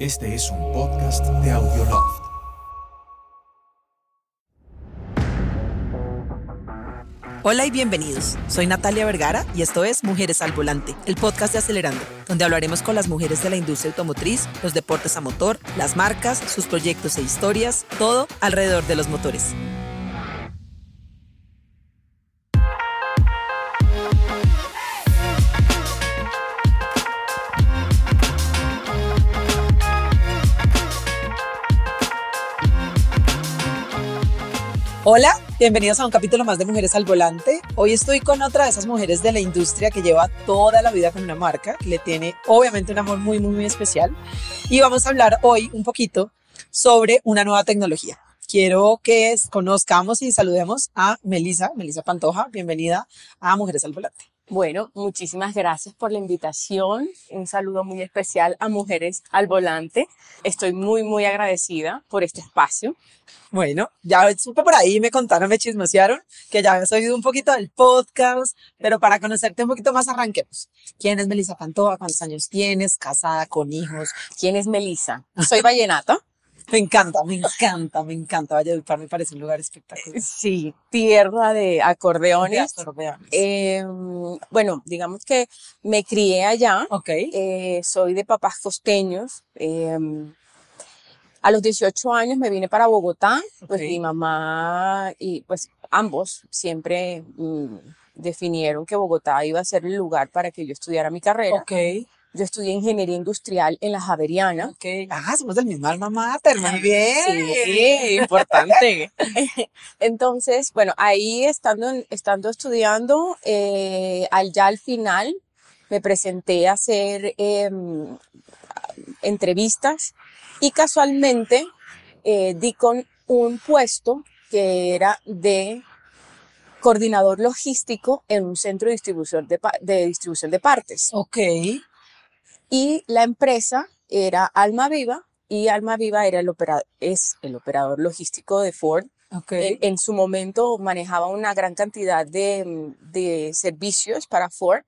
Este es un podcast de Audioloft. Hola y bienvenidos. Soy Natalia Vergara y esto es Mujeres al Volante, el podcast de Acelerando, donde hablaremos con las mujeres de la industria automotriz, los deportes a motor, las marcas, sus proyectos e historias, todo alrededor de los motores. Hola, bienvenidos a un capítulo más de Mujeres al Volante. Hoy estoy con otra de esas mujeres de la industria que lleva toda la vida con una marca, le tiene obviamente un amor muy, muy, muy especial. Y vamos a hablar hoy un poquito sobre una nueva tecnología. Quiero que conozcamos y saludemos a Melisa, Melisa Pantoja. Bienvenida a Mujeres al Volante. Bueno, muchísimas gracias por la invitación. Un saludo muy especial a Mujeres al Volante. Estoy muy, muy agradecida por este espacio. Bueno, ya supe por ahí, me contaron, me chismosearon que ya habías oído un poquito del podcast, pero para conocerte un poquito más arranquemos. ¿Quién es Melisa Pantoja? ¿Cuántos años tienes? ¿Casada con hijos? ¿Quién es Melisa? Soy vallenata. Me encanta, me encanta, me encanta. Valledupar me parece un lugar espectacular. Sí, tierra de acordeones. De acordeones. Eh, bueno, digamos que me crié allá. ok. Eh, soy de papás costeños. Eh, a los 18 años me vine para Bogotá. Pues mi mamá y pues ambos siempre mm, definieron que Bogotá iba a ser el lugar para que yo estudiara mi carrera. Ok, Yo estudié ingeniería industrial en la Javeriana. ok. Ah, somos del mismo alma mater, muy bien. Sí, importante. Entonces, bueno, ahí estando, estando estudiando, eh, al, ya al final me presenté a hacer em, entrevistas y casualmente eh, di con un puesto que era de coordinador logístico en un centro de distribución de, de distribución de partes. Ok, Y la empresa era Alma Viva y Alma Viva era el opera- es el operador logístico de Ford. ok. En, en su momento manejaba una gran cantidad de, de servicios para Ford.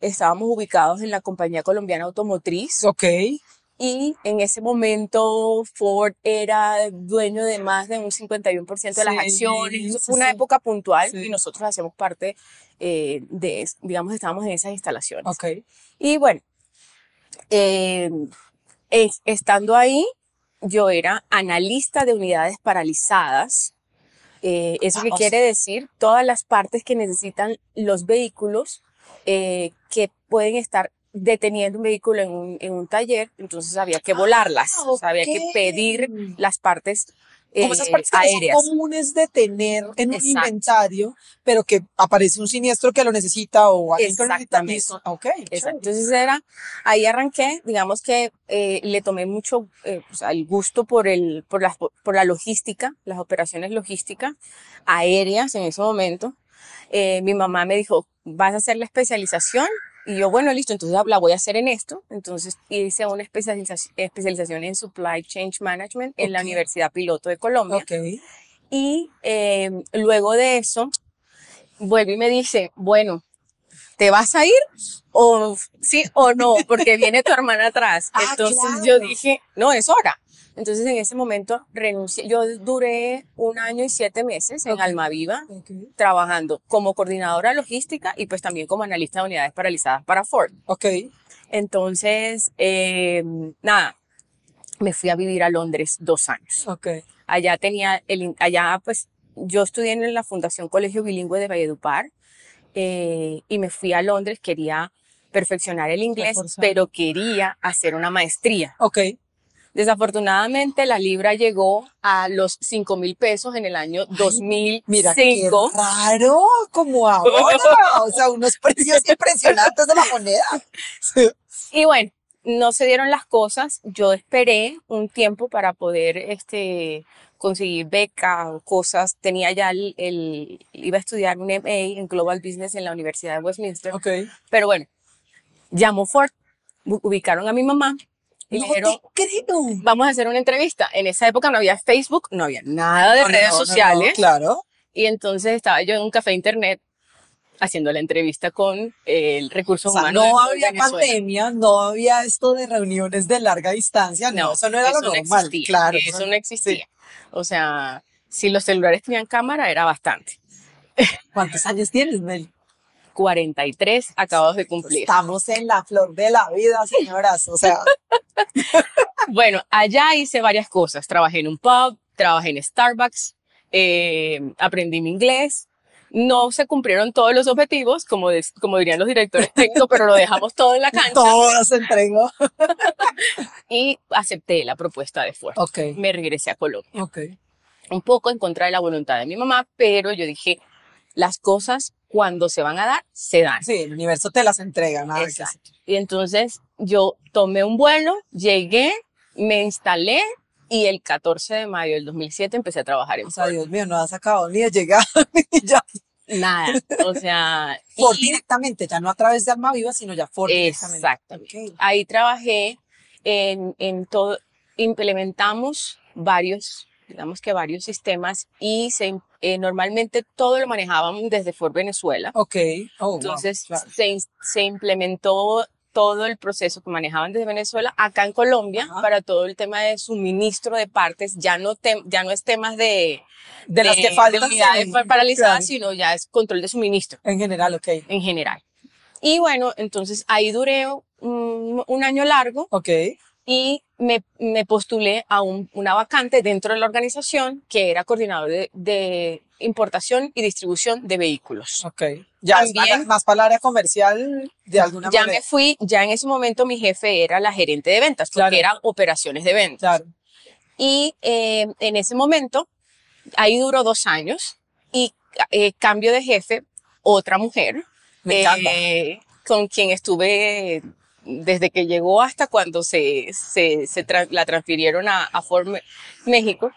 Estábamos ubicados en la compañía colombiana automotriz Ok, y en ese momento Ford era dueño de más de un 51% de las Sí, acciones. Eso fue una sí. época puntual Sí. y nosotros hacíamos parte eh, de, digamos, estábamos en esas instalaciones. ok. Y bueno, eh, es- estando ahí, yo era analista de unidades paralizadas. Eh, ¿Eso qué quiere decir? Todas las partes que necesitan los vehículos eh, que pueden estar deteniendo un vehículo en un, en un taller, entonces había que volarlas, Ah, o sea, había que pedir las partes Como esas eh, partes que no son aéreas. comunes de tener en un Exacto. inventario, pero que aparece un siniestro que lo necesita o alguien que lo necesita. Listo. Ok, Exacto. Entonces era, ahí arranqué, digamos que eh, le tomé mucho eh, o sea, el gusto por, el, por, la, por la logística, las operaciones logísticas aéreas en ese momento. Eh, mi mamá me dijo, vas a hacer la especialización. Y yo, bueno, listo, entonces la voy a hacer en esto. Entonces hice una especialización, especialización en Supply Chain Management en la. Universidad Piloto de Colombia. Y eh, luego de eso, vuelve y me dice, bueno, ¿te vas a ir? O sí o no, porque viene tu hermana atrás. Ah, Entonces yo dije, no, es hora. Entonces en ese momento renuncié. Yo duré un año y siete meses en. Almaviva trabajando como coordinadora logística y pues también como analista de unidades paralizadas para Ford. Ok. Entonces, eh, nada, me fui a vivir a Londres dos años. Ok. Allá tenía, el, allá pues yo estudié en la Fundación Colegio Bilingüe de Valledupar eh, y me fui a Londres, quería perfeccionar el inglés, Reforzar. pero quería hacer una maestría. Ok. Desafortunadamente la libra llegó a los 5 mil pesos en el año 2005. Mira, qué raro, como ahora. O sea, unos precios impresionantes de la moneda. Y bueno, no se dieron las cosas. Yo esperé un tiempo para poder este, conseguir beca o cosas. Tenía ya el, el- iba a estudiar un MA en Global Business en la Universidad de Westminster. Ok. Pero bueno, llamó Ford, ubicaron a mi mamá y No le dijeron, te creo. vamos a hacer una entrevista. En esa época no había Facebook, no había nada de No, redes no, sociales. claro. Y entonces estaba yo en un café internet haciendo la entrevista con el recurso O sea, humano. de no había pandemia, no había esto de reuniones de larga distancia, no, eso no era lo normal, existía, claro. Eso no existía. O sea, si los celulares tenían cámara, era bastante. ¿Cuántos años tienes, Mel? 43 acabados de cumplir. Estamos en la flor de la vida, señoras, o sea, Bueno, allá hice varias cosas. Trabajé en un pub, trabajé en Starbucks, eh, aprendí mi inglés. No se cumplieron todos los objetivos, como, des- como dirían los directores técnicos, pero lo dejamos todo en la cancha todo se entregó. y acepté la propuesta de esfuerzo. Ok, Me regresé a Colombia. ok. Un poco en contra de la voluntad de mi mamá, pero yo dije, las cosas cuando se van a dar, se dan. Sí, el universo te las entrega, nada que Exacto. hacer. Y entonces yo tomé un vuelo, llegué, me instalé y el 14 de mayo del 2007 empecé a trabajar en O sea, Ford. Dios mío, no has acabado ni de llegar, ni ya. Nada, o sea, Ford y- directamente, ya no a través de Alma Viva, sino ya Ford directamente. exactamente. Ok. Ahí trabajé en, en todo, implementamos varios, digamos que varios sistemas y se, eh, normalmente todo lo manejábamos desde Ford Venezuela. Ok. Oh, wow, Entonces claro. se, se implementó todo el proceso que manejaban desde Venezuela acá en Colombia Ajá. para todo el tema de suministro de partes. Ya no, tem- ya no es temas de, de las que de faltan. unidades sí, pa- paralizadas, claro. sino ya es control de suministro En general, ok. en general. Y bueno, entonces ahí duré un, un año largo Ok. Y me, me postulé a un- una vacante dentro de la organización que era coordinador de, de importación y distribución de vehículos. Ok. Ya También- más, más para el área comercial de alguna ya manera. me fui, ya en ese momento mi jefe era la gerente de ventas, porque Claro. eran operaciones de ventas. Claro. Y eh, en ese momento, ahí duró dos años y eh, cambio de jefe, otra mujer, Me eh, con quien estuve desde que llegó hasta cuando se, se, se tra- la transfirieron a, a Ford México.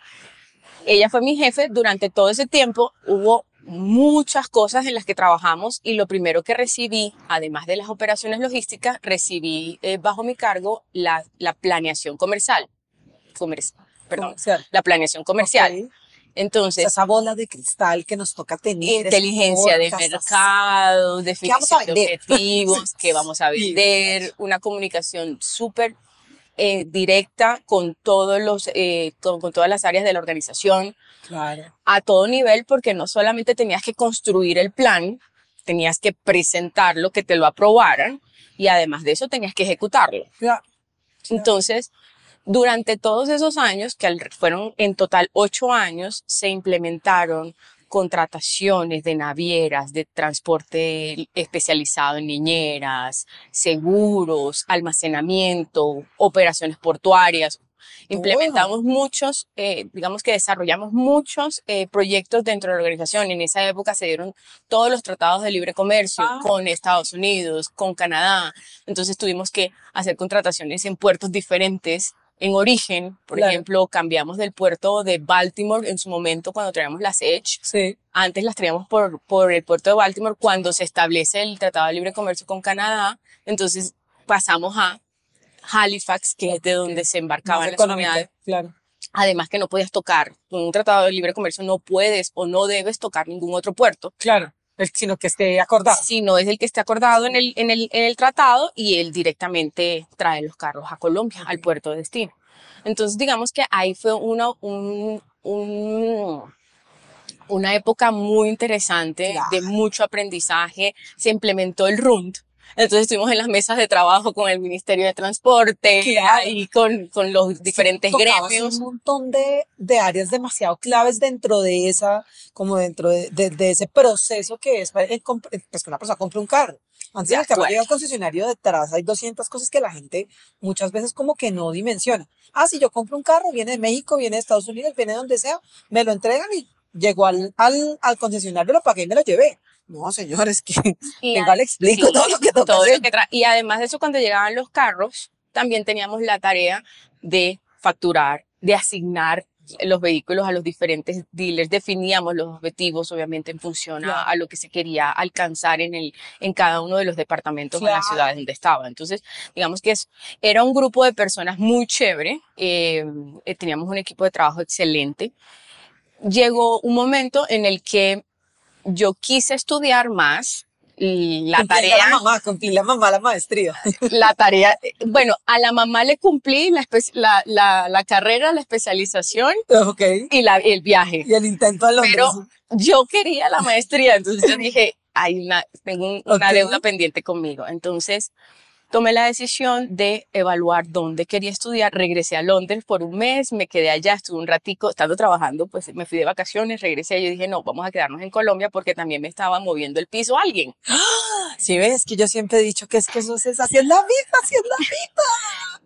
Ella fue mi jefe durante todo ese tiempo. Hubo muchas cosas en las que trabajamos y lo primero que recibí, además de las operaciones logísticas, recibí eh, bajo mi cargo la, la planeación comercial. Comer- perdón, Comercial. la planeación comercial. Entonces, esa bola de cristal que nos toca tener. inteligencia de mercado, definición de objetivos, que vamos a vender, una comunicación súper eh, directa con todos los, eh, con, con todas las áreas de la organización Claro. a todo nivel, porque no solamente tenías que construir el plan, tenías que presentarlo, que te lo aprobaran, y además de eso tenías que ejecutarlo. Ya. Entonces, durante todos esos años, que fueron en total ocho años, se implementaron contrataciones de navieras, de transporte especializado en niñeras, seguros, almacenamiento, operaciones portuarias. Implementamos muchos, eh, digamos que desarrollamos muchos eh, proyectos dentro de la organización. En esa época se dieron todos los tratados de libre comercio Ah. con Estados Unidos, con Canadá. Entonces tuvimos que hacer contrataciones en puertos diferentes en origen. Por Claro. ejemplo, cambiamos del puerto de Baltimore en su momento cuando traíamos las Edge. Sí. Antes las traíamos por, por el puerto de Baltimore cuando se establece el Tratado de Libre Comercio con Canadá. Entonces pasamos a Halifax, que es de donde se embarcaban las unidades. Claro. Además que no podías tocar, con un tratado de libre comercio no puedes o no debes tocar ningún otro puerto, Claro. El- sino que esté acordado. si no es el que esté acordado en el, en el, en el tratado y él directamente trae los carros a Colombia, al puerto de destino. Entonces, digamos que ahí fue una, un, un- una época muy interesante, Claro. de mucho aprendizaje. Se implementó el RUND. Entonces estuvimos en las mesas de trabajo con el Ministerio de Transporte, Claro. y con, con los diferentes Tocabas gremios. un montón de, de áreas demasiado claves dentro de esa, como dentro de, de- de ese proceso que es para- eh, eh, pues que una persona compre un carro. Antes el carro llegue al concesionario detrás hay 200 cosas que la gente muchas veces como que no dimensiona. Ah, si yo compro un carro, viene de México, viene de Estados Unidos, viene de donde sea, me lo entregan y llegó al, al, al concesionario, lo pagué y me lo llevé. No, señores, que venga, le explico sí, todo lo que todo lo que y además de eso, cuando llegaban los carros, también teníamos la tarea de facturar, de asignar los vehículos a los diferentes dealers, definíamos los objetivos, obviamente, en función a, Claro. a lo que se quería alcanzar en, el, en cada uno de los departamentos o en las Claro. ciudades donde estaba. Entonces, digamos que es, era un grupo de personas muy chévere, eh, eh, teníamos un equipo de trabajo excelente. Llegó un momento en el que yo quise estudiar más la Cumplí tarea, la mamá, cumplí la mamá la maestría. la tarea, bueno, a la mamá le cumplí la, la, la, la carrera, la especialización ok. y la, el viaje. Y el intento a Londres. Pero yo quería la maestría, entonces yo dije, hay una, tengo un- una Ok. deuda pendiente conmigo. Entonces tomé la decisión de evaluar dónde quería estudiar. Regresé a Londres por un mes, me quedé allá, estuve un ratico, estando trabajando, pues me fui de vacaciones, regresé y yo dije, no, vamos a quedarnos en Colombia porque también me estaba moviendo el piso alguien. Si ves que yo siempre he dicho que es que eso es así es la vida, es la vida.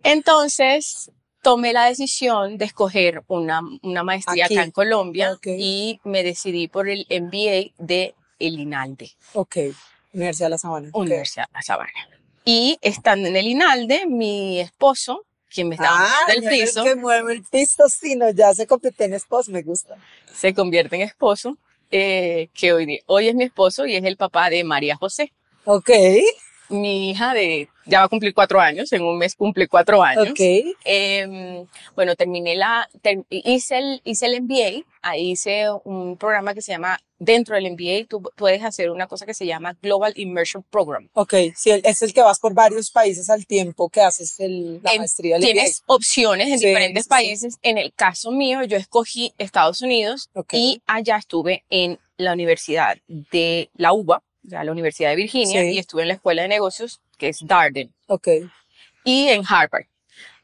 Entonces tomé la decisión de escoger una, una maestría Aquí. acá en Colombia Ok. y me decidí por el MBA de el INALDE. Ok. Universidad de la Sabana. Universidad La Sabana. Y estando en el INALDE, mi esposo, quien me estaba Ah, moviendo el piso, que mueve el piso, sí, no, ya se convierte en esposo, me gusta. se convierte en esposo, eh, que hoy, hoy es mi esposo y es el papá de María José. Ok, Mi hija de, ya va a cumplir cuatro años, en un mes cumple cuatro años. ok. Em, bueno, terminé la, ter- hice, el, hice el MBA, ahí hice un programa que se llama, dentro del MBA, tú puedes hacer una cosa que se llama Global Immersion Program. Ok, sí, es el que vas por varios países al tiempo que haces el, la En- maestría. el Tienes opciones en Sí, diferentes sí, sí. países. En el caso mío, yo escogí Estados Unidos y allá estuve en la Universidad de la UBA, la Universidad de Virginia, Sí. y estuve en la Escuela de Negocios, que es Darden, Ok, y en Harvard.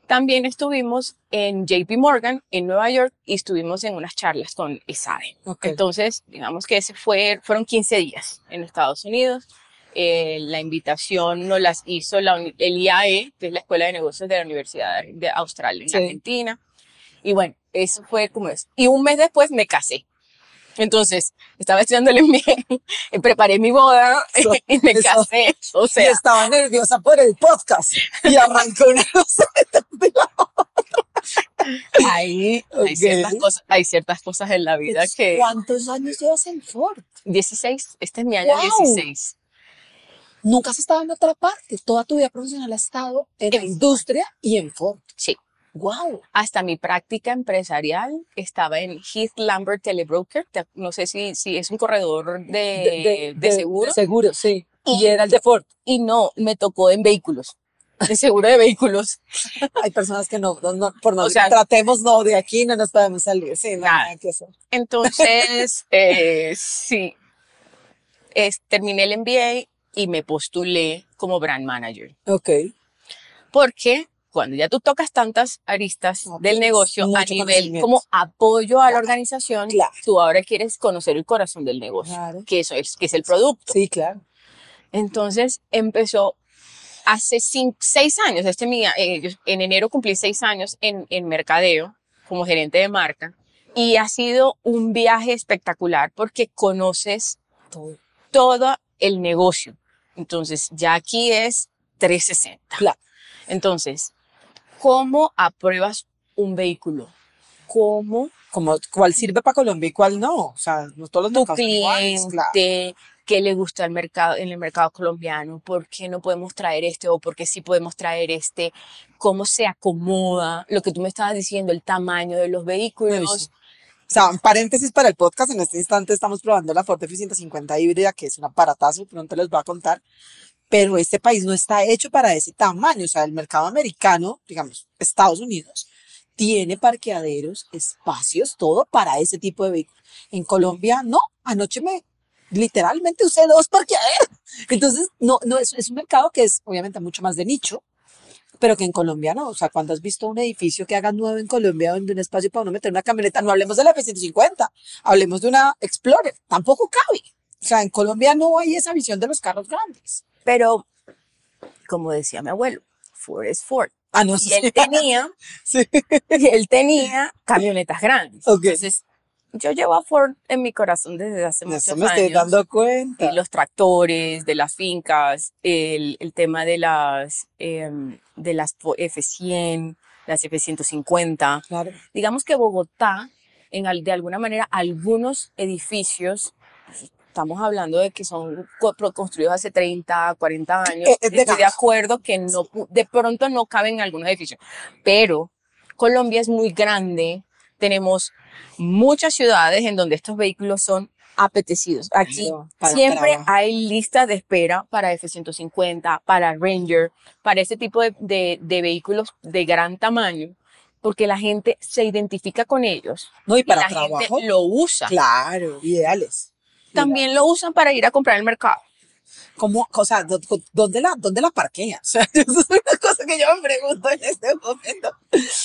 También estuvimos en JP Morgan, en Nueva York, y estuvimos en unas charlas con ESADE. ok. Entonces, digamos que ese fue, fueron 15 días en Estados Unidos. Eh, la invitación nos las hizo la el IAE, que es la Escuela de Negocios de la Universidad de Australia en Sí. Argentina. Y bueno, eso fue como es. Y un mes después me casé. Entonces, estaba estudiando el MBA, preparé mi boda y me eso- casé. O y sea, estaba nerviosa por el podcast y arrancó una cosa de la hay, hay, Ok. ciertas cosas, hay ciertas cosas en la vida que... ¿Cuántos años llevas en Ford? 16, este es mi año ¡Guau! 16. Nunca has estado en otra parte. Toda tu vida profesional has estado en la En- industria y en Ford. Sí. Wow. hasta mi práctica empresarial estaba en Heath Lambert Telebroker, te- no sé si, si es un corredor de, de, seguro, De seguro, sí. Y Y- era el de Ford. y no, me tocó en vehículos, de seguro de vehículos. Hay personas que no, no, no- por no O sea- tratemos, no, de aquí no nos podemos salir. Sí, no, Nada. nada que hacer. Entonces, eh, sí, es, terminé el MBA y me postulé como brand manager, Ok. porque cuando ya tú tocas tantas aristas No, del negocio a nivel como apoyo a la organización, Claro. tú ahora quieres conocer el corazón del negocio, Claro. que eso es, que es el producto. Sí, claro. Entonces empezó hace cin- seis años, este mi, eh, en enero cumplí seis años en, en mercadeo como gerente de marca y ha sido un viaje espectacular porque conoces Todo. todo el negocio. Entonces ya aquí es 360. Claro. Entonces, ¿cómo apruebas un vehículo? ¿Cómo Como, ¿Cuál sirve para Colombia y cuál no? O sea, no todos los tu iguales, claro. cliente, qué le gusta al mercado, en el mercado colombiano, por qué no podemos traer este o por qué sí podemos traer este, cómo se acomoda, lo que tú me estabas diciendo, el tamaño de los vehículos. O sea, un paréntesis para el podcast. En este instante estamos probando la Ford F-150 híbrida, que es un aparatazo, pronto les voy a contar. Pero este país no está hecho para ese tamaño. O sea, el mercado americano, digamos, Estados Unidos, tiene parqueaderos, espacios, todo para ese tipo de vehículos. En Colombia, no. Anoche me, literalmente usé dos parqueaderos. Entonces, no, no es, es un mercado que es obviamente mucho más de nicho, pero que en Colombia no. O sea, cuando has visto un edificio que hagan nuevo en Colombia donde un espacio para uno meter una camioneta, no hablemos de la F-150, hablemos de una Explorer, tampoco cabe. O sea, en Colombia no hay esa visión de los carros grandes. Pero, como decía mi abuelo, Ford es Ford. Ah, no Y él tenía, Sí. y él tenía camionetas grandes. Ok. Entonces, yo llevo a Ford en mi corazón desde hace eso muchos me estoy dando cuenta. y los tractores, de las fincas, el, el tema de las, em, de las fo- F100, las F150. Claro. Digamos que Bogotá, en, de alguna manera, algunos edificios, estamos hablando de que son construidos hace 30, 40 años, Eh, de estoy de acuerdo que no, de pronto no caben en algunos edificios, pero Colombia es muy grande, tenemos muchas ciudades en donde estos vehículos son apetecidos. Aquí para siempre hay listas de espera para F-150, para Ranger, para ese tipo de, de- de vehículos de gran tamaño, porque la gente se identifica con ellos. No, y y para la trabajo. gente lo usa. Claro, ideales. También lo usan para ir a comprar al mercado. ¿Cómo, o sea, dó- dó- ¿dónde la, dónde la parqueas? O sea, eso es una cosa que yo me pregunto en este momento.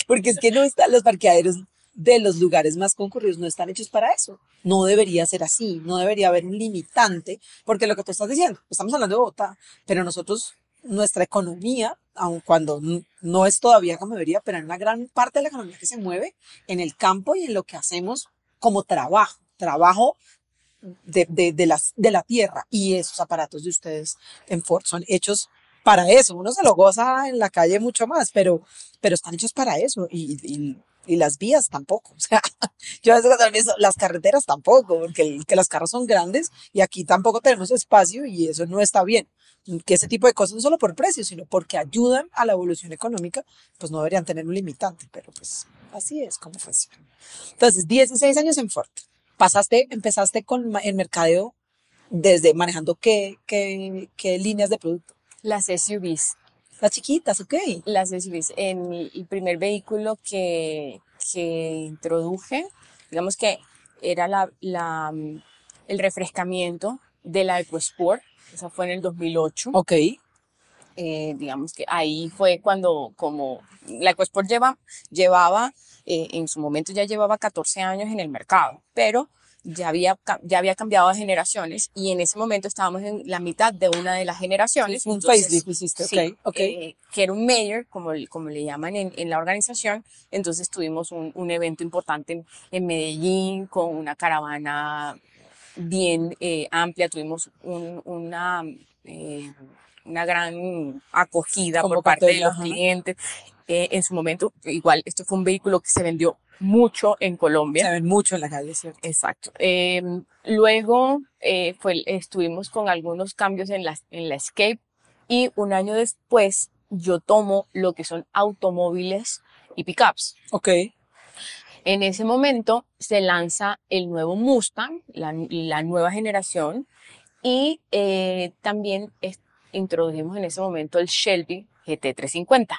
Porque es que no están los parqueaderos de los lugares más concurridos, no están hechos para eso. No debería ser así, no debería haber un limitante, porque lo que tú estás diciendo, estamos hablando de Bogotá, pero nosotros, nuestra economía, aun cuando no es todavía como debería, pero hay una gran parte de la economía que se mueve en el campo y en lo que hacemos como trabajo, trabajo de, de, las, de la tierra. Y esos aparatos de ustedes en Ford son hechos para eso. Uno se lo goza en la calle mucho más, pero, pero están hechos para eso. Y, y, las vías tampoco. O sea, yo a veces las carreteras tampoco, porque que las carros son grandes y aquí tampoco tenemos espacio y eso no está bien. Que ese tipo de cosas no solo por precio, sino porque ayudan a la evolución económica, pues no deberían tener un limitante, pero pues así es como funciona. Entonces, 16 años en Ford. Pasaste, empezaste con el mercadeo desde manejando qué, qué, qué líneas de producto. Las SUVs. Las chiquitas, ok. Las SUVs. En el primer vehículo que, que introduje, digamos que era la, la, el refrescamiento de la EcoSport. Esa fue en el 2008. Ok. eh, digamos que ahí fue cuando como la EcoSport lleva, llevaba, eh, en su momento ya llevaba 14 años en el mercado, pero ya había, ya había cambiado de generaciones y en ese momento estábamos en la mitad de una de las generaciones. Un entonces, facelift hiciste, sí, ok. ok. eh, que era un mayor, como, como le llaman en, en la organización. Entonces tuvimos un, un evento importante en, en Medellín con una caravana bien eh, amplia, tuvimos un- una, eh, una gran acogida por parte de los ajá. clientes. Eh, en su momento, igual, esto fue un vehículo que se vendió mucho en Colombia. Se ven mucho en la calle, ¿cierto? Exacto. Em, luego eh, fue, estuvimos con algunos cambios en la, en la Escape y un año después yo tomo lo que son automóviles y pickups. Ok. En ese momento se lanza el nuevo Mustang, la, la nueva generación, y eh, también es- introdujimos en ese momento el Shelby GT350.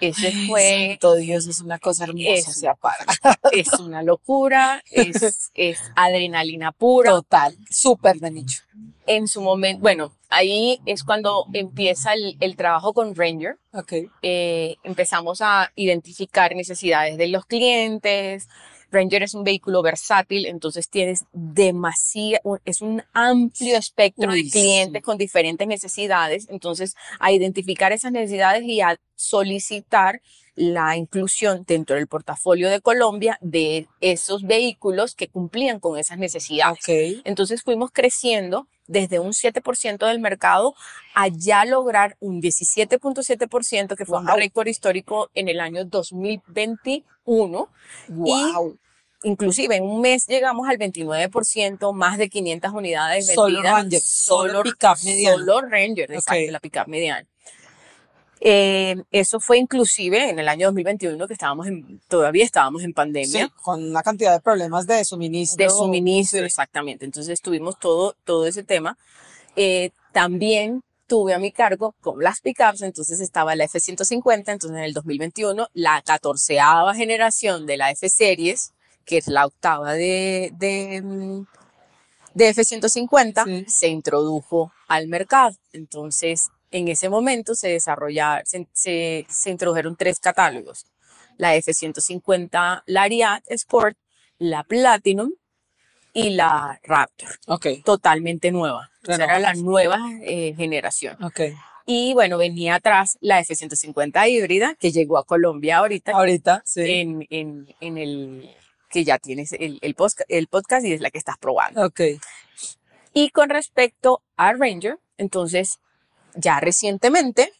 Ese fue santo Dios, es una cosa hermosa. Es o sea, para. es una locura, es, es adrenalina pura. Total, súper de nicho. En su momento, bueno, ahí es cuando empieza el, el trabajo con Ranger. Ok. Eh, empezamos a identificar necesidades de los clientes. Ranger es un vehículo versátil, entonces tienes demasiado, es un amplio espectro Uy, de clientes sí. con diferentes necesidades. Entonces, a identificar esas necesidades y a solicitar la inclusión dentro del portafolio de Colombia de esos vehículos que cumplían con esas necesidades. Ok. Entonces fuimos creciendo desde un 7% del mercado a ya lograr un 17.7%, que fue Wow. un récord histórico en el año 2021. Wow. Inclusive en un mes llegamos al 29%, más de 500 unidades Solo vendidas. Ranger, solo pickup mediano. Solo Ranger, exacto, Ok. la pickup mediana. Eh, eso fue inclusive en el año 2021 que estábamos en, todavía estábamos en pandemia Sí, con una cantidad de problemas de suministro. de suministro, Sí. exactamente. Entonces tuvimos todo, todo ese tema. Eh, también tuve a mi cargo con las pickups, entonces estaba la F-150, entonces en el 2021 la catorceava generación de la F-Series, que es la octava de, de, de F-150, Sí. se introdujo al mercado. Entonces, en ese momento se desarrollaron, se, se, se introdujeron tres catálogos. La F-150 Lariat Sport, la Platinum y la Raptor, Ok, totalmente nueva. O sea, era la Renovadas. nueva eh, generación. ok. Y bueno, venía atrás la F-150 híbrida, que llegó a Colombia ahorita, Ahorita, sí. en, en, en el que ya tienes el, el, posca- el podcast y es la que estás probando. Ok. Y con respecto a Ranger, entonces, ya recientemente,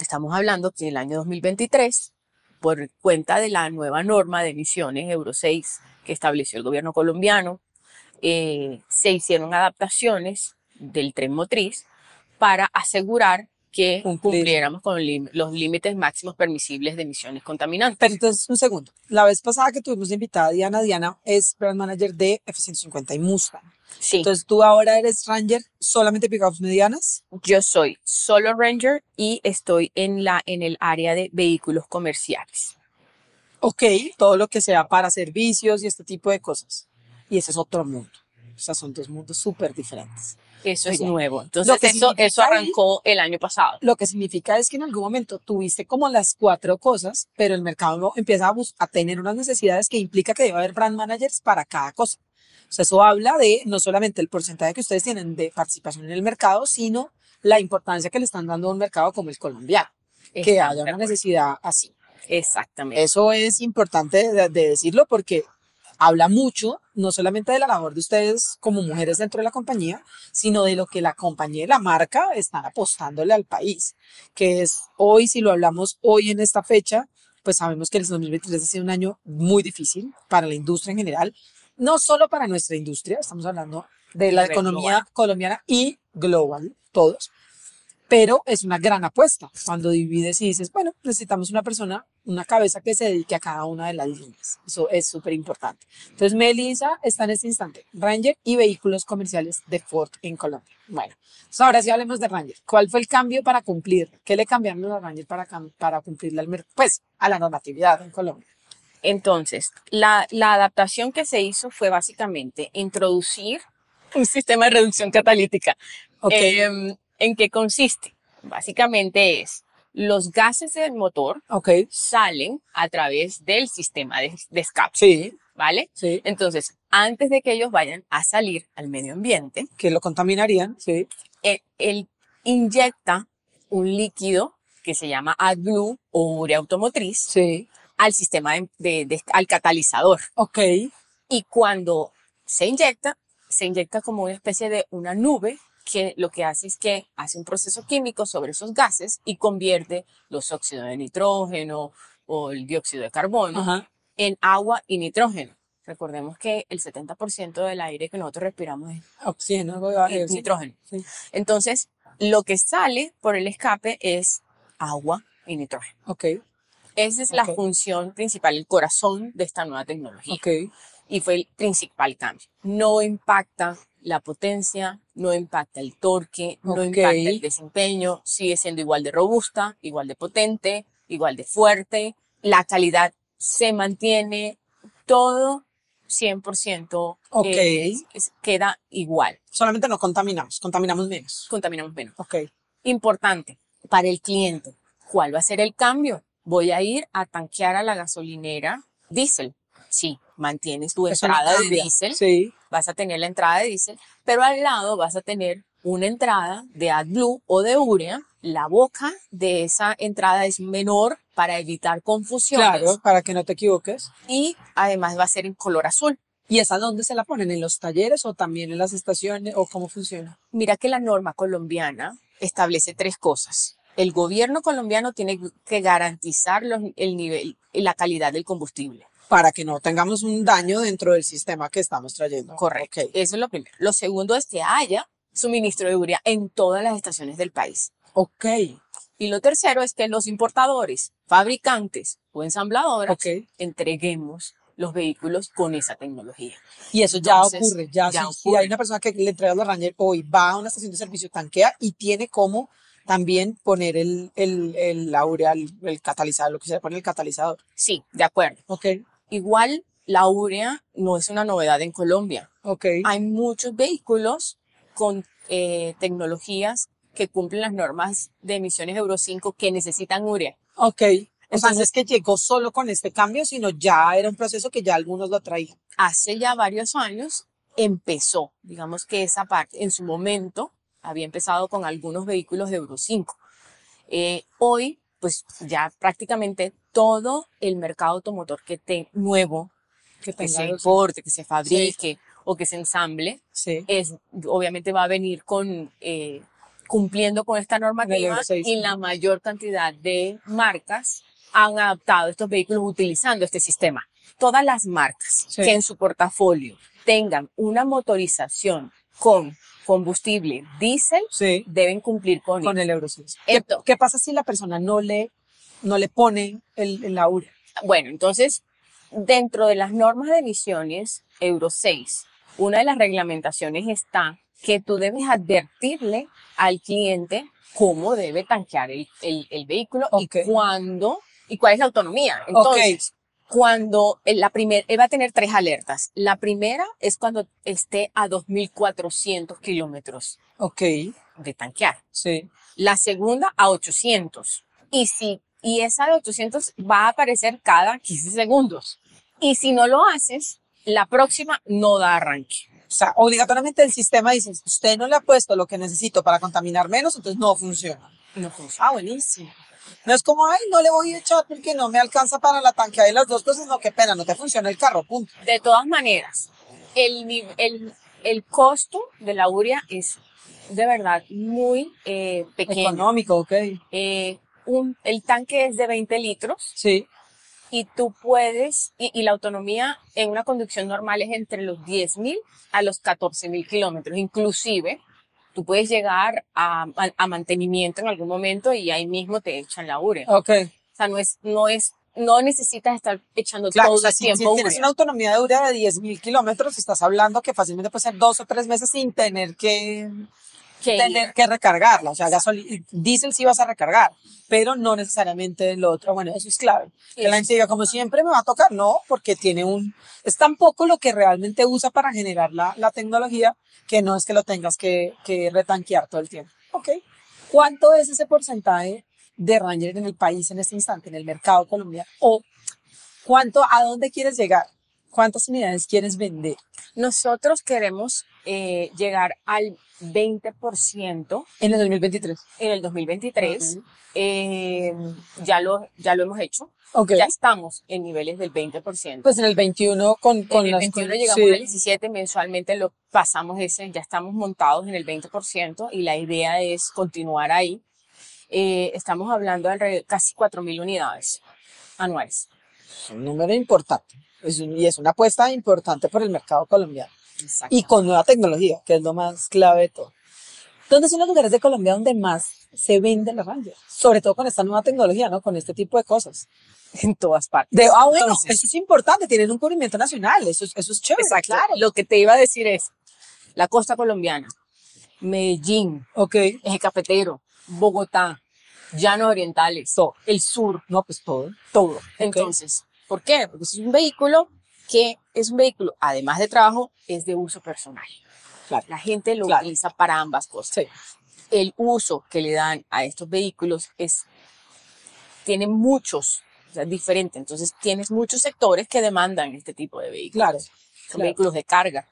estamos hablando que en el año 2023, por cuenta de la nueva norma de emisiones Euro 6 que estableció el gobierno colombiano, eh, se hicieron adaptaciones del tren motriz para asegurar que Cumplir. cumpliéramos con los límites máximos permisibles de emisiones contaminantes. Pero entonces, un segundo. La vez pasada que tuvimos invitada a Diana, Diana es brand manager de F-150 y Mustang. Sí, Entonces, tú ahora eres Ranger solamente pickups medianas. yo soy solo Ranger y estoy en, la, en el área de vehículos comerciales. Ok, todo lo que sea para servicios y este tipo de cosas. Y ese es otro mundo. O sea, son dos mundos súper diferentes. Eso es nuevo. Entonces, que eso, arrancó el año pasado. Lo que significa es que en algún momento tuviste como las cuatro cosas, pero el mercado empieza a, a tener unas necesidades que implica que debe haber brand managers para cada cosa. O sea, eso habla de no solamente el porcentaje que ustedes tienen de participación en el mercado, sino la importancia que le están dando a un mercado como el colombiano, que haya una necesidad así. Exactamente. Eso es importante de, de decirlo porque habla mucho, no solamente de la labor de ustedes como mujeres dentro de la compañía, sino de lo que la compañía y la marca están apostándole al país, que es hoy, si lo hablamos hoy en esta fecha, pues sabemos que el 2023 ha sido un año muy difícil para la industria en general, no solo para nuestra industria, estamos hablando de la economía global. colombiana y global, todos, pero es una gran apuesta cuando divides y dices, bueno, necesitamos una persona, una cabeza que se dedique a cada una de las líneas. Eso es súper importante. Entonces, Melissa está en este instante, Ranger y vehículos comerciales de Ford en Colombia. Bueno, entonces ahora sí hablemos de Ranger. ¿Cuál fue el cambio para cumplir? ¿Qué le cambiaron a Ranger para, para cumplirle al mer- pues, a la normatividad en Colombia? Entonces, la, la adaptación que se hizo fue básicamente introducir un sistema de reducción catalítica. Ok, Em, ¿En qué consiste? Básicamente es los gases del motor salen a través del sistema de, de escape, sí, ¿vale? sí, Entonces, antes de que ellos vayan a salir al medio ambiente, que lo contaminarían, sí, él, él inyecta un líquido que se llama AdBlue o urea automotriz sí, al sistema de, de- de- al catalizador. ok, Y cuando se inyecta, se inyecta como una especie de una nube que lo que hace es que hace un proceso químico sobre esos gases y convierte los óxidos de nitrógeno o el dióxido de carbono ajá, en agua y nitrógeno. Recordemos que el 70% del aire que nosotros respiramos es oxígeno, sí, nitrógeno. sí. Entonces, lo que sale por el escape es agua y nitrógeno. ok, Esa es la Ok. función principal, el corazón de esta nueva tecnología. ok, Y fue el principal cambio. No impacta la potencia, no impacta el torque, no Ok. impacta el desempeño, sigue siendo igual de robusta, igual de potente, igual de fuerte, la calidad se mantiene, todo 100% Ok. eh, es- queda igual, solamente no contaminamos, contaminamos menos. contaminamos menos. Ok, Importante para el cliente, ¿cuál va a ser el cambio? Voy a ir a tanquear a la gasolinera diésel. Sí, mantienes tu entrada de diésel, Sí, vas a tener la entrada de diésel, pero al lado vas a tener una entrada de AdBlue o de urea. La boca de esa entrada es menor para evitar confusiones claro, para que no te equivoques. y además va a ser en color azul. ¿Y esa dónde se la ponen? ¿En los talleres o también en las estaciones? ¿O cómo funciona? Mira que la norma colombiana establece tres cosas. El gobierno colombiano tiene que garantizar los- el nivel y la calidad del combustible. Para que no tengamos un daño dentro del sistema que estamos trayendo. Correcto. Ok. Eso es lo primero. Lo segundo es que haya suministro de urea en todas las estaciones del país. Ok. Y lo tercero es que los importadores, fabricantes o ensambladoras Ok. entreguemos los vehículos con esa tecnología. Y eso ya Entonces, ocurre. Ya, ya si ocurre. hay una persona que le entrega la Ranger hoy, va a una estación de servicio, tanquea y tiene como también poner el, el, el, la urea, el, el catalizador, lo que se pone el catalizador. Sí, de acuerdo. Ok. Igual la urea no es una novedad en Colombia. Ok. Hay muchos vehículos con eh, tecnologías que cumplen las normas de emisiones Euro 5 que necesitan urea. Ok. O sea, no es que llegó solo con este cambio, sino ya era un proceso que ya algunos lo traían. Hace ya varios años empezó, digamos que esa parte en su momento había empezado con algunos vehículos de Euro 5. Eh, hoy, pues ya prácticamente todo el mercado automotor que te nuevo, Que que se importe, que se fabrique o que se ensamble, Sí. es, obviamente va a venir con, eh, cumpliendo con esta normativa y la mayor cantidad de marcas han adaptado estos vehículos utilizando este sistema. Todas las marcas Sí. que en su portafolio tengan una motorización con combustible diésel Sí. deben cumplir con, Con el Euro 6. ¿Qué, qué pasa si la persona no le, no le pone el, el la urea? Bueno, entonces, dentro de las normas de emisiones Euro 6, una de las reglamentaciones está que tú debes advertirle al cliente cómo debe tanquear el, el- el vehículo y cuándo y cuál es la autonomía. Entonces, cuando el- la primer, él va a tener tres alertas. La primera es cuando esté a 2.400 kilómetros Ok, de tanquear. sí. La segunda a 800. Y si y esa de 800 va a aparecer cada 15 segundos. Y si no lo haces, la próxima no da arranque. O sea, obligatoriamente el sistema dice, usted no le ha puesto lo que necesito para contaminar menos, entonces no funciona. No funciona. Ah, buenísimo. No es como, ay, no le voy a echar porque no me alcanza para la tanqueada de las dos cosas, no, qué pena, no te funciona el carro, punto. De todas maneras, el, el, el costo de la urea es de verdad muy eh, pequeño. Económico, ok. Eh, un, el tanque es de 20 litros Sí. y tú puedes, y, y la autonomía en una conducción normal es entre los 10.000 a los 14.000 kilómetros. Inclusive, tú puedes llegar a, a- a mantenimiento en algún momento y ahí mismo te echan la urea. Ok. O sea, no es, no es, no necesitas estar echando Claro, todo o sea, el si, tiempo si tienes urea. una autonomía de urea de 10.000 kilómetros, estás hablando que fácilmente puede ser dos o tres meses sin tener que, Que- tener que recargarla. O sea, gasolina, diésel sí vas a recargar, pero no necesariamente lo otro. Bueno, eso es clave. Que la gente diga, como siempre me va a tocar, no, porque tiene un, es tan poco lo que realmente usa para generar la, la tecnología que no es que lo tengas que, que retanquear todo el tiempo. Ok. ¿Cuánto es ese porcentaje de Ranger en el país en este instante, en el mercado colombiano? ¿O cuánto, a dónde quieres llegar? ¿Cuántas unidades quieres vender? Nosotros queremos eh, llegar al 20% En el 2023. en el 2023. Ujú. Eh, ya, lo, ya lo hemos hecho. Ok. Ya estamos en niveles del 20%. Pues en el 21 con, con en el las 21 con- llegamos sí. al 17, mensualmente lo pasamos ese, ya estamos montados en el 20% y la idea es continuar ahí. Eh, estamos hablando de alrededor- casi 4.000 unidades anuales. Es un número importante. Es un- y es una apuesta importante por el mercado colombiano. Y con nueva tecnología, que es lo más clave de todo. ¿Dónde son los lugares de Colombia donde más se vende la Ranger? Sobre todo con esta nueva tecnología, ¿no? Con este tipo de cosas. en todas partes. De, ah, bueno, Entonces, eso es importante, tienen un cubrimiento nacional, eso, es- eso es chévere. Exacto. Claro. Lo que te iba a decir es, la costa colombiana, Medellín, Ok. Eje Cafetero, Bogotá, Llanos Orientales, el sur, No, pues todo. todo. Entonces, ¿por qué? Porque es un vehículo que es un vehículo, además de trabajo, es de uso personal. Claro. La gente lo Claro. utiliza para ambas cosas. Sí. El uso que le dan a estos vehículos es, tiene muchos, o sea, es diferente. Entonces, tienes muchos sectores que demandan este tipo de vehículos. Claro. Son vehículos de carga.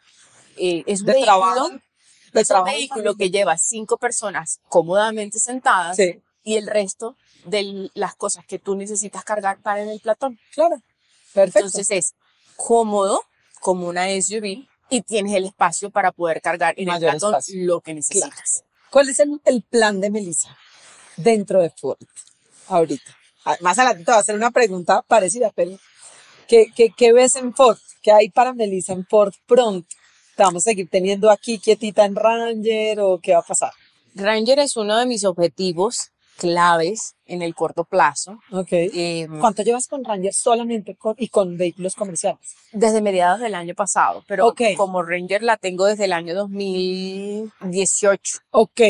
Eh, es un De vehículo, trabajo. De es un trabajo. vehículo que lleva cinco personas cómodamente sentadas Sí, y el resto de las cosas que tú necesitas cargar para en el platón. claro. Perfecto. Entonces es cómodo como una SUV y tienes el espacio para poder cargar en Mayor el platón espacio. lo que necesitas. ¿Cuál es el, el plan de Melissa dentro de Ford ahorita? Ah, Más adelante te voy a hacer una pregunta parecida, pero ¿qué, qué, qué ves en Ford? ¿Qué hay para Melissa en Ford pronto? ¿Te vamos a seguir teniendo aquí quietita en Ranger o qué va a pasar? Ranger es uno de mis objetivos claves en el corto plazo. Ok. Eh, ¿Cuánto llevas con Ranger solamente con, y con vehículos comerciales? desde mediados del año pasado, pero Ok. como Ranger la tengo desde el año 2018. Ok.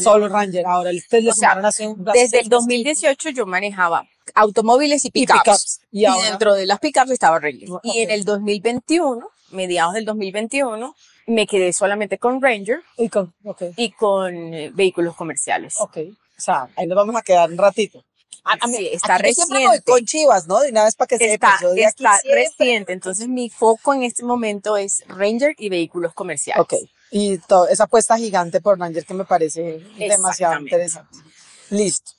Solo Ranger. Ahora ustedes le sumaron hace un- Desde el hace- 2018 yo manejaba automóviles y Y pickups. Y Y, ahora- dentro de las pickups estaba Ranger. Ok. Y en el 2021, mediados del 2021, me quedé solamente con Ranger Y con, ok. y con eh, vehículos comerciales. Ok. Sea, ahí nos vamos a quedar un ratito. A- a mí- Sí, está aquí yo siempre me voy reciente. con chivas, ¿no? De una vez para que Está, de aquí está reciente, entonces mi foco en este momento es Ranger y vehículos comerciales. Ok. Y esa apuesta gigante por Ranger que me parece demasiado interesante. Listo.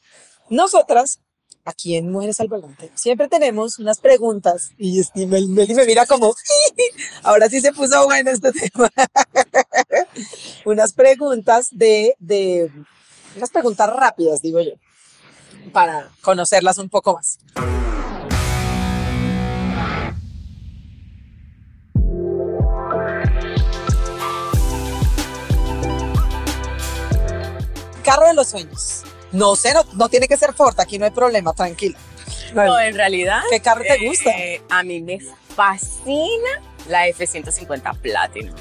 Nosotras, aquí en Mujeres al Volante, siempre tenemos unas preguntas. Y Meli me mira como, ahora sí se puso bueno este tema. unas preguntas de, de, unas preguntas rápidas, digo yo, para conocerlas un poco más. carro de los sueños. No sé, no, tiene que ser Ford, aquí no hay problema, tranquila. No, en realidad. ¿Qué carro te gusta? Eh, a mí me fascina la F-150 Platinum.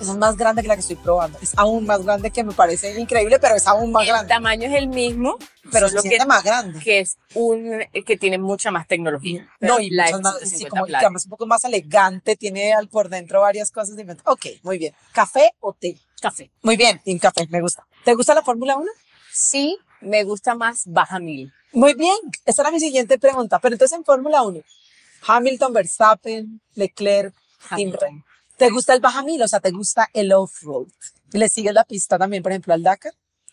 Es más grande que la que estoy probando. Es aún más grande que me parece increíble, pero es aún más El grande. tamaño es el mismo, Pero se que, siente más grande. que es un que tiene mucha más tecnología. No, y la más, F-150 sí, como que Platinum. además un poco más elegante, tiene al por dentro varias cosas diferentes. Ok, muy bien. ¿Café o té? Café. Muy bien, sin café, me gusta. ¿Te gusta la Fórmula 1? Sí, me gusta más baja mil. Muy bien, esa era mi siguiente pregunta. Pero entonces en Fórmula 1, Hamilton, Verstappen, Leclerc, Tim Hamilton. Ray. ¿Te gusta el baja mil? O sea, ¿te gusta el off-road? ¿Y ¿Le sigues la pista también, por ejemplo, al Dakar?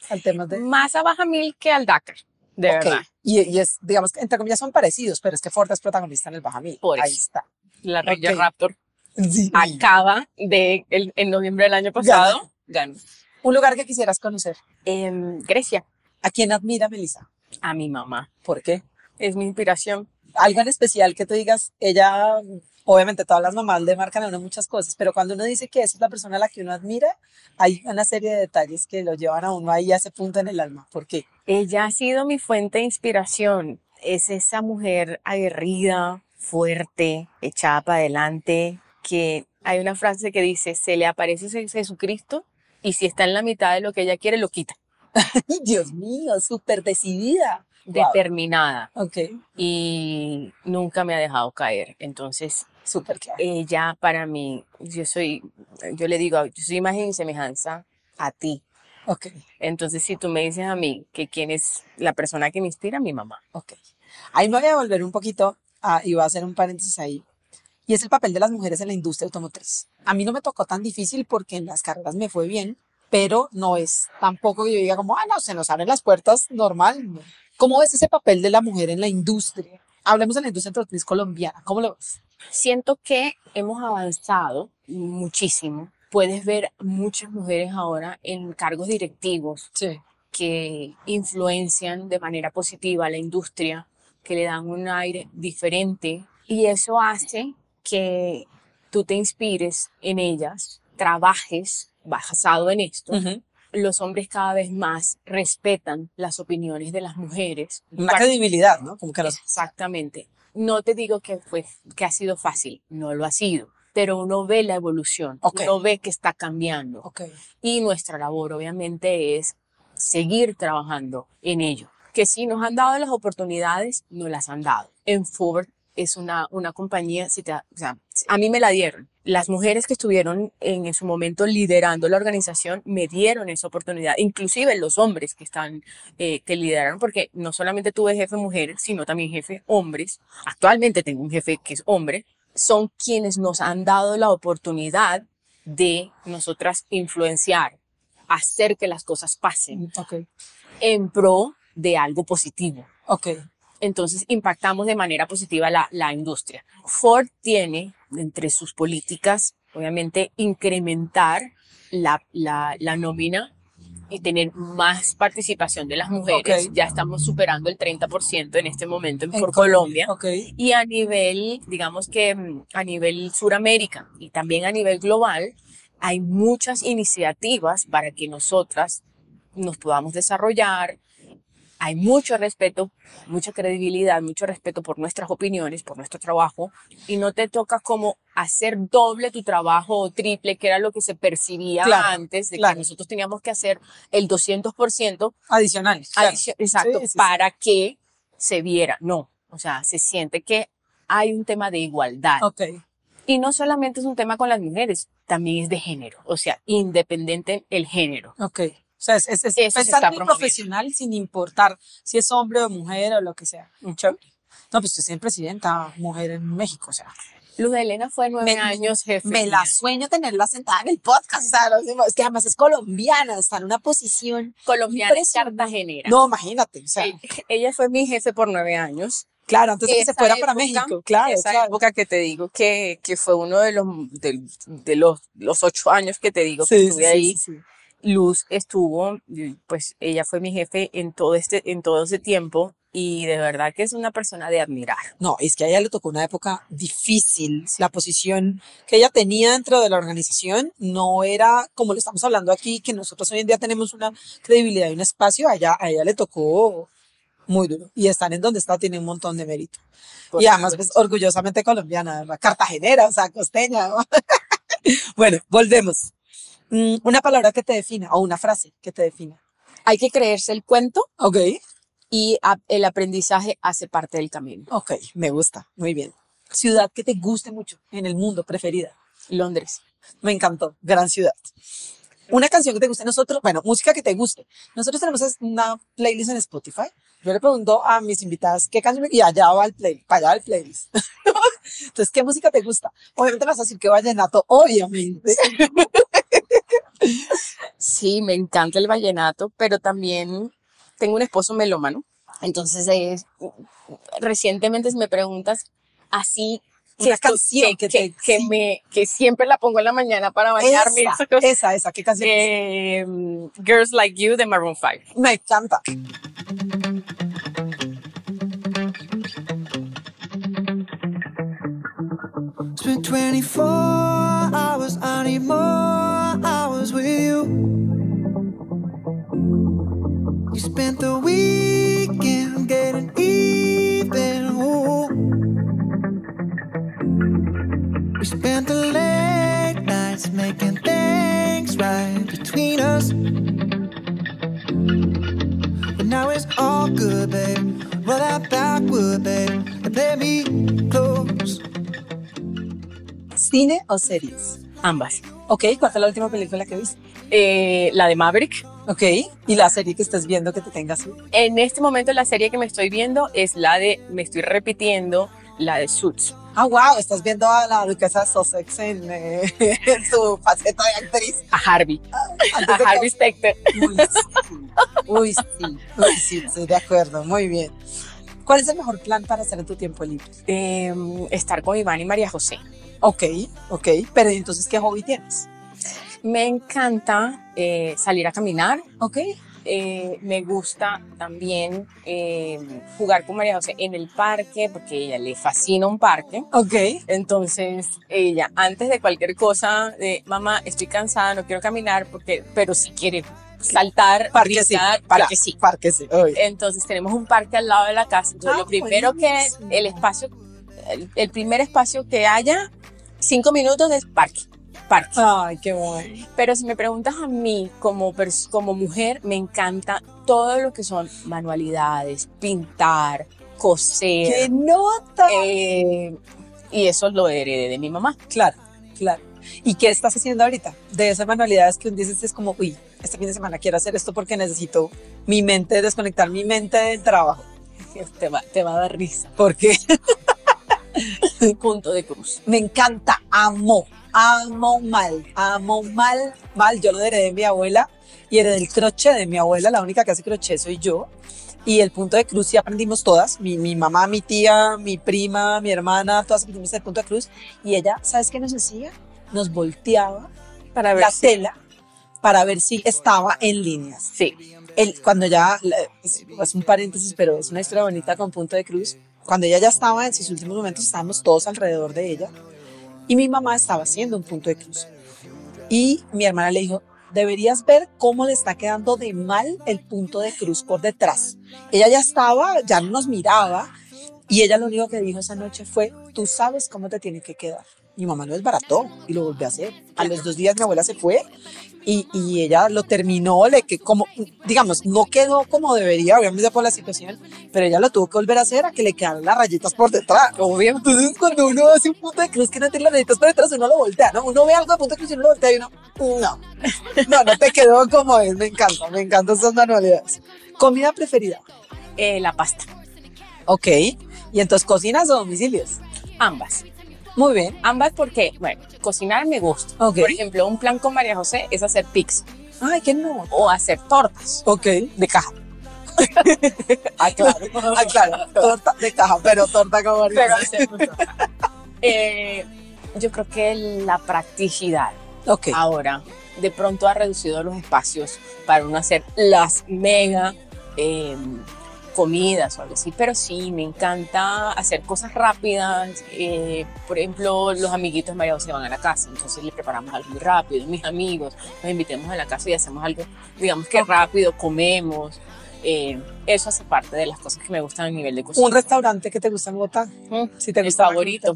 Al tema de... Más a baja mil que al Dakar, de Ok, verdad. Y, y es, digamos entre comillas son parecidos, pero es que Ford es protagonista en el baja mil. Por Ahí eso. está. La Ranger Ok. Raptor Sí. acaba de, el- en noviembre del año pasado, ganó. Un lugar que quisieras conocer. En Grecia, ¿A quién admira, Melissa? a mi mamá. ¿Por qué? Es mi inspiración. Algo en especial que tú digas, ella, obviamente todas las mamás le marcan a uno muchas cosas, pero cuando uno dice que esa es la persona a la que uno admira, hay una serie de detalles que lo llevan a uno ahí a ese punto en el alma. ¿Por qué? Ella ha sido mi fuente de inspiración. Es esa mujer aguerrida, fuerte, echada para adelante, que hay una frase que dice, se le aparece Je- Jesucristo y si está en la mitad de lo que ella quiere, lo quita. ¡Ay, Dios mío, súper decidida. Wow. Determinada. Ok, Y nunca me ha dejado caer. Entonces, súper claro. ella para mí, yo soy, yo le digo, yo soy imagen y semejanza a ti. Ok, Entonces, si tú me dices a mí que quién es la persona que me inspira, mi mamá. ok. Ahí me voy a volver un poquito a- y voy a hacer un paréntesis ahí. Y es el papel de las mujeres en la industria automotriz. A mí no me tocó tan difícil porque en las carreras me fue bien, pero no es tampoco que yo diga como, ah, no, se nos abren las puertas normal. ¿Cómo ves ese papel de la mujer en la industria? Hablemos de la industria automotriz colombiana. ¿Cómo lo ves? Siento que hemos avanzado muchísimo. Puedes ver muchas mujeres ahora en cargos directivos Sí. que influencian de manera positiva a la industria, que le dan un aire diferente y eso hace que tú te inspires en ellas, trabajes basado en esto. Los hombres cada vez más respetan las opiniones de las mujeres. Una credibilidad, ¿no? Como que los... Exactamente. No te digo que, fue, que ha sido fácil, no lo ha sido, pero uno ve la evolución, uno ve que está cambiando. Y nuestra labor, obviamente, es seguir trabajando en ello. Que si nos han dado las oportunidades, no las han dado. En Ford es una, una compañía, si te, o sea, a mí me la dieron. Las mujeres que estuvieron en, en su momento liderando la organización me dieron esa oportunidad, inclusive los hombres que están, eh, que lideraron, porque no solamente tuve jefe mujeres, sino también jefe hombres. Actualmente tengo un jefe que es hombre. Son quienes nos han dado la oportunidad de nosotras influenciar, hacer que las cosas pasen en pro de algo positivo. Ok. Entonces impactamos de manera positiva la, la industria. Ford tiene entre sus políticas, obviamente, incrementar la, la, la nómina y tener más participación de las mujeres. Ok. Ya estamos superando el 30% en este momento en, En por Colombia. Ok. Y a nivel, digamos que mm, a nivel Suramérica y también a nivel global, hay muchas iniciativas para que nosotras nos podamos desarrollar. Hay mucho respeto, mucha credibilidad, mucho respeto por nuestras opiniones, por nuestro trabajo, y no te toca como hacer doble tu trabajo o triple, que era lo que se percibía Claro, antes, de claro. que nosotros teníamos que hacer el 200% Adicionales. claro. Adicio- exacto, Sí, sí, sí. para que se viera. No, o sea, se siente que hay un tema de igualdad. Ok. Y no solamente es un tema con las mujeres, también es de género, o sea, independiente el género. Ok. O sea, es, es, es pensar en el profesional sin importar si es hombre o mujer o lo que sea. Chévere. No, pues usted es presidenta mujer en México, o sea. Luz de Elena fue nueve Me- años jefe. Me la sueño tenerla sentada en el podcast, o sea, no sé, es que además es colombiana, está en una posición. colombiana cartagenera. No, imagínate, o sea, Ella fue mi jefe por nueve años. claro, antes de que se fuera para época- México, claro, Esa claro. época que te digo que, que fue uno de los, de, de los, los ocho años que te digo que Sí, sí, estuve sí, ahí. sí, sí. Luz estuvo, pues ella fue mi jefe en todo este, en todo ese tiempo y de verdad que es una persona de admirar. No, es que a ella le tocó una época difícil. La posición que ella tenía dentro de la organización no era como lo estamos hablando aquí, que nosotros hoy en día tenemos una credibilidad y un espacio. A ella, a ella le tocó muy duro. Y estar en donde está tiene un montón de mérito. Por y además, pues, orgullosamente colombiana, ¿verdad? cartagenera, o sea, costeña. ¿no? bueno, volvemos. Mm, Una palabra que te defina o una frase que te defina. Hay que creerse el cuento Ok, y a- el aprendizaje hace parte del camino. ok, me gusta, muy bien. Ciudad que te guste mucho en el mundo, preferida. Londres. Me encantó, gran ciudad. Una canción que te guste. Nosotros, bueno, música que te guste. Nosotros tenemos una playlist en Spotify. Yo le pregunto a mis invitadas qué canción y allá va el play, para allá va el playlist. Entonces, ¿qué música te gusta? Obviamente me vas a decir que vallenato, obviamente. Sí, me encanta el vallenato, pero también tengo un esposo melómano. Entonces, es- recientemente si me preguntas así, Una esto- canción que te- que sí. me, que siempre la pongo en la mañana para bañarme. Esa, esa, esa, ¿qué canción? Eh, Girls Like You de Maroon 5. Me encanta. Spent 24 hours, I need more hours with you. You spent the weekend getting even. Ooh. We spent the late nights making things right between us. But now it's all good, babe. Roll that backward, babe, and play me close. ¿Cine o series? Ambas. Ok, ¿cuál fue la última película que viste? Eh, la de Maverick. Ok, y la serie que estés viendo que te tengas. En este momento la serie que me estoy viendo es la de, me estoy repitiendo, la de Suits. Ah, wow, estás viendo a la duquesa Sussex en, eh, en su faceta de actriz. A Harvey. Antes A Harvey Specter. Uy, sí. Uy, sí. Uy, sí, estoy de acuerdo. Muy bien. ¿Cuál es el mejor plan para hacer en tu tiempo libre? Eh, estar con Iván y María José. Ok, ok. Pero entonces, ¿qué hobby tienes? Me encanta eh, salir a caminar. Ok. Eh, me gusta también eh, jugar con María José en el parque, porque a ella le fascina un parque. Ok. Entonces, ella, antes de cualquier cosa, de mamá, estoy cansada, no quiero caminar, porque, pero si quiere saltar, Parque sí. Parque sí. Parque sí. Entonces tenemos un parque al lado de la casa. Entonces, Ah, lo primero que buenísimo. el espacio, el, el primer espacio que haya, cinco minutos es parque, parque. Ay, qué bueno. Pero si me preguntas a mí como, como mujer, me encanta todo lo que son manualidades, pintar, ¡Qué coser. nota! eh, y eso lo heredé de mi mamá. Claro, claro. ¿Y qué estás haciendo ahorita? De esas manualidades que un día dices es como, uy, este fin de semana quiero hacer esto porque necesito mi mente, desconectar mi mente del trabajo. Te va, te va a dar risa. Porque Punto de cruz. me encanta, amo, amo mal, amo mal, mal. Yo lo heredé de mi abuela y heredé el crochet de mi abuela, la única que hace crochet soy yo. Y el punto de cruz sí aprendimos todas, mi, mi mamá, mi tía, mi prima, mi hermana, todas aprendimos el punto de cruz. Y ella, ¿sabes qué nos hacía? Nos volteaba Para ver la si- tela para ver si estaba en líneas. Sí. El, cuando ya, es un paréntesis, pero es una historia bonita con punto de cruz. Cuando ella ya estaba en sus últimos momentos, estábamos todos alrededor de ella y mi mamá estaba haciendo un punto de cruz. Y mi hermana le dijo, deberías ver cómo le está quedando de mal el punto de cruz por detrás. Ella ya estaba, ya no nos miraba y ella lo único que dijo esa noche fue, tú sabes cómo te tiene que quedar. Mi mamá lo desbarató y lo volvió a hacer. A los dos días mi abuela se fue y, y ella lo terminó, le que como, digamos, no quedó como debería, obviamente por la situación, pero ella lo tuvo que volver a hacer a que le quedaran las rayitas por detrás. Obvio. Entonces, cuando uno hace un punto de cruz que no tiene las rayitas por detrás, uno lo voltea, ¿no? Uno ve algo de punto de cruz y uno lo voltea y uno, no, no, no te quedó como es, me encanta, me encantan esas manualidades. ¿Comida preferida? Eh, la pasta. Ok. ¿Y entonces cocinas o domicilios? Ambas. Muy bien. Ambas porque, bueno, cocinar me gusta. Por ejemplo, un plan con María José es hacer pizza Ay, qué no. o hacer tortas Ok. de caja. Ah, claro. Ah, claro. Torta de caja, pero torta Pero hacer torta. Eh, yo creo que la practicidad Ok. ahora de pronto ha reducido los espacios para uno hacer las mega eh, comidas o algo así, pero sí, me encanta hacer cosas rápidas. eh, por ejemplo, los amiguitos de María se van a la casa, entonces le preparamos algo muy rápido. Mis amigos, nos invitemos a la casa y hacemos algo, digamos que rápido, comemos. eh, eso hace parte de las cosas que me gustan a nivel de cocina. Un restaurante que te gusta en Bogotá. Mm, Si te el gusta favorito,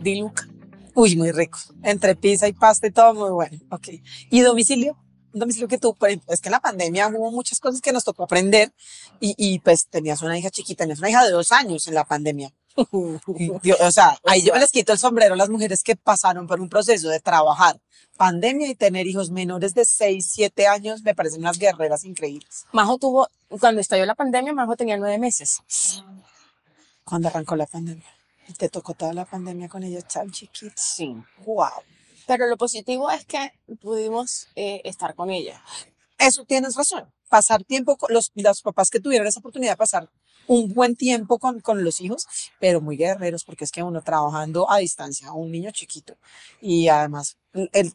Diluca. Uy, muy rico. Entre pizza y pasta y todo muy bueno. Ok. ¿Y domicilio? Un domicilio que tú, es que en la pandemia hubo muchas cosas que nos tocó aprender y, y pues tenías una hija chiquita, tenías una hija de dos años en la pandemia. Dios, o sea, ahí yo les quito el sombrero a las mujeres que pasaron por un proceso de trabajar pandemia y tener hijos menores de 6, 7 años, me parecen unas guerreras increíbles. Majo tuvo, cuando estalló la pandemia, Majo tenía nueve meses. Cuando arrancó la pandemia. Y te tocó toda la pandemia con ella tan chiquita. Sí. Wow. Pero lo positivo es que pudimos eh, estar con ella. Eso tienes razón. Pasar tiempo con los, los papás que tuvieron esa oportunidad de pasar un buen tiempo con, con los hijos, pero muy guerreros, porque es que uno trabajando a distancia, un niño chiquito, y además el,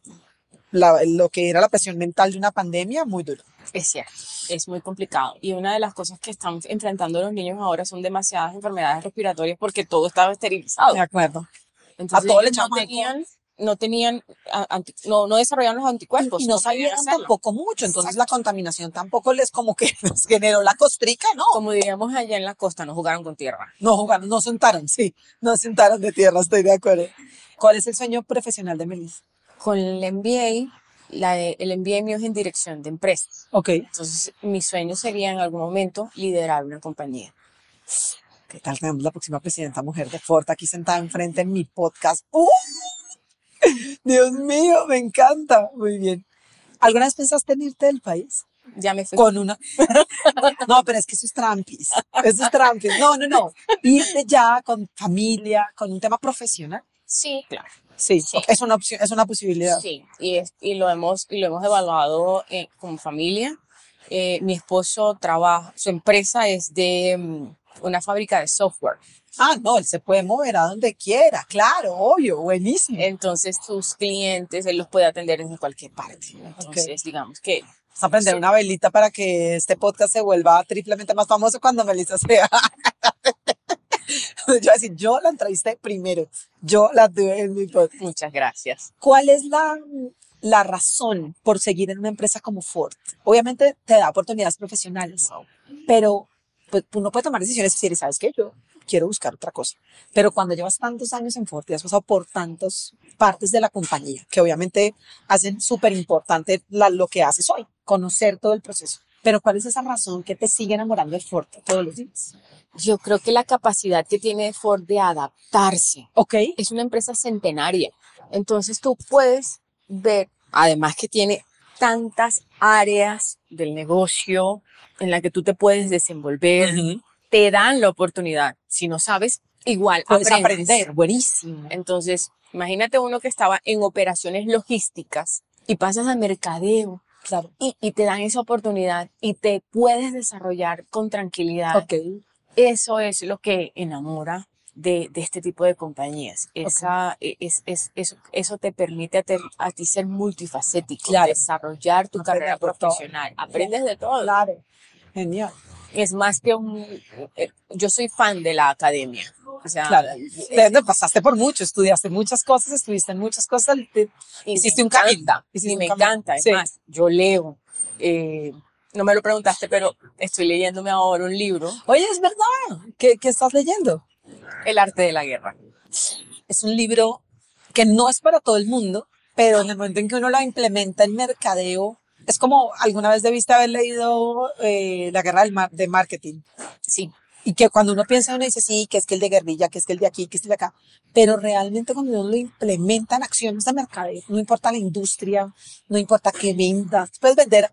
la- lo que era la presión mental de una pandemia, muy duro. Es cierto, es muy complicado. Y una de las cosas que están enfrentando los niños ahora son demasiadas enfermedades respiratorias porque todo estaba esterilizado. De acuerdo. Entonces, todo le ellos no tenían, no tenían, anti- no, no desarrollaron los anticuerpos. y no sabían tampoco mucho, entonces la contaminación tampoco les como que les generó la costrica, ¿no? Como diríamos allá en la costa, no jugaron con tierra. No jugaron, no sentaron, sí, no sentaron de tierra, estoy de acuerdo. ¿Cuál es el sueño profesional de Melissa? Con el MBA, la, el MBA mío es en dirección de empresas. Ok. Entonces, mi sueño sería en algún momento liderar una compañía. ¿Qué tal tenemos la próxima presidenta mujer de Ford aquí sentada enfrente en mi podcast? ¡Uh! Dios mío, me encanta. Muy bien. ¿Alguna vez pensaste en irte del país? Ya me fui. Con una. No, pero es que eso es trampis. Eso es trampis. No, no, no. Irte ya con familia, con un tema profesional. Sí, claro. Sí, Sí. es una opción, es una posibilidad. Sí, y, es, y, lo hemos, y lo hemos evaluado eh, como familia. Eh, mi esposo trabaja, su empresa es de mm, una fábrica de software. Ah, no, él se puede mover a donde quiera, claro, obvio, buenísimo. Entonces, sus clientes, él los puede atender desde cualquier parte. Entonces, digamos que Vamos a prender Sí. una velita para que este podcast se vuelva triplemente más famoso cuando Melissa sea. yo voy a decir, yo la entrevisté primero, yo la tuve en mi podcast. muchas gracias. ¿Cuál es la, la razón por seguir en una empresa como Ford? Obviamente te da oportunidades profesionales, pero pues, uno puede tomar decisiones y decir, ¿sabes qué? Yo quiero buscar otra cosa. Pero cuando llevas tantos años en Ford y has pasado por tantas partes de la compañía, que obviamente hacen súper importante lo que haces hoy, conocer todo el proceso. Pero ¿cuál es esa razón que te sigue enamorando de Ford todos los días? Yo creo que la capacidad que tiene Ford de adaptarse Ok. es una empresa centenaria. Entonces tú puedes ver, además que tiene tantas áreas del negocio en la que tú te puedes desenvolver, te dan la oportunidad. Si no sabes, igual Puedes aprendes. aprender, buenísimo. Entonces, imagínate uno que estaba en operaciones logísticas y pasas a mercadeo Claro. y, y te dan esa oportunidad y te puedes desarrollar con tranquilidad. Ok. Eso es lo que enamora de, de este tipo de compañías. Esa, e- es, es- eso, eso te permite a, te- a ti ser multifacético, Claro. desarrollar tu Aprender carrera de todo. profesional. Aprendes de todo. Claro. Genial. Es más que un... eh, Yo soy fan de la academia. O sea, Claro. Te- te pasaste por mucho, estudiaste muchas cosas, estuviste en muchas cosas. te- y hiciste un hiciste y me encanta. Es Sí. más, yo leo. eh, no me lo preguntaste, pero estoy leyéndome ahora un libro, Oye, es verdad. ¿Qué, qué estás leyendo? El arte de la guerra. Es un libro que no es para todo el mundo, pero en el momento en que uno lo implementa en mercadeo, es como alguna vez debiste haber leído eh, La guerra del mar- de marketing. Sí, Y que cuando uno piensa, uno dice, sí, que es que el de guerrilla, que es que el de aquí, que es el de acá. Pero realmente cuando uno lo implementa en acciones de mercadeo, no importa la industria, no importa qué vendas, puedes vender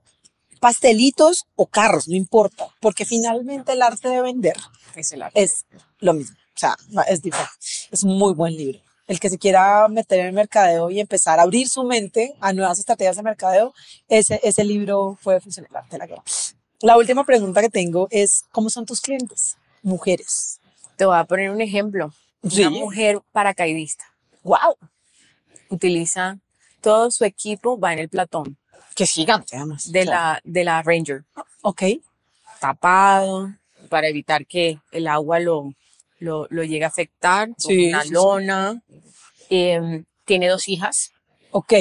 pastelitos o carros, no importa, porque finalmente el arte de vender es el arte. es lo mismo. O sea, es diferente. Es un muy buen libro. El que se quiera meter en el mercadeo y empezar a abrir su mente a nuevas estrategias de mercadeo, ese, ese libro puede funcionar. de la guerra. La última pregunta que tengo es, ¿cómo son tus clientes? Mujeres. Te voy a poner un ejemplo. Sí. Una mujer paracaidista ¡Wow! utiliza todo su equipo, va en el platón Que es gigante, además. de, Claro. la, de la Ranger. Ok. Tapado, para evitar que el agua lo, lo, lo llegue a afectar, Sí, una lona. Em, tiene dos hijas Ok,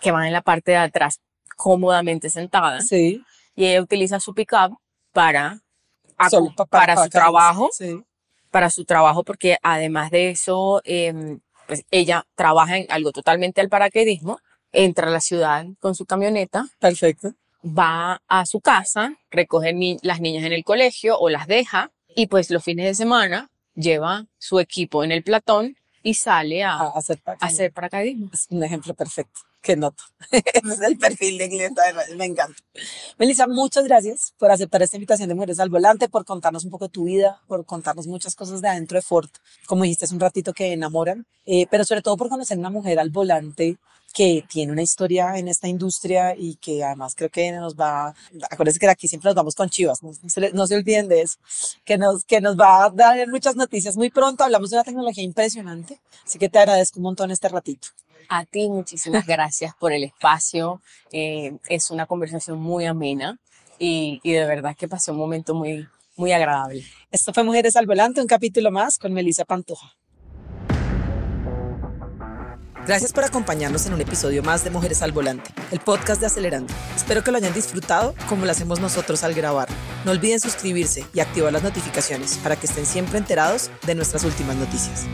que van en la parte de atrás cómodamente sentadas sí. y ella utiliza su pickup para, para, pa- su trabajo, Sí. para su trabajo porque además de eso, em, pues ella trabaja en algo totalmente al paracaidismo, entra a la ciudad con su camioneta, Perfecto. va a su casa, recoge ni- las niñas en el colegio o las deja y pues los fines de semana lleva su equipo en el platón y sale a, A hacer, pa- a hacer paracaidismo. Es un ejemplo perfecto que noto. Es el perfil de clienta de me encanta. Melissa, muchas gracias por aceptar esta invitación de Mujeres al Volante, por contarnos un poco de tu vida, por contarnos muchas cosas de adentro de Ford, como dijiste hace un ratito que enamoran, eh, pero sobre todo por conocer una mujer al volante que tiene una historia en esta industria y que además creo que nos va, acuérdense que de aquí siempre nos vamos con chivas, no, no se, no se olviden de eso, que nos, que nos va a dar muchas noticias muy pronto, hablamos de una tecnología impresionante, así que te agradezco un montón este ratito. A ti muchísimas gracias por el espacio. eh, es una conversación muy amena y, y de verdad que pasé un momento muy, muy agradable. Esto fue Mujeres al Volante, un capítulo más con Melissa Pantoja. Gracias por acompañarnos en un episodio más de Mujeres al Volante, el podcast de Acelerando. Espero que lo hayan disfrutado como lo hacemos nosotros al grabar. No olviden suscribirse y activar las notificaciones para que estén siempre enterados de nuestras últimas noticias.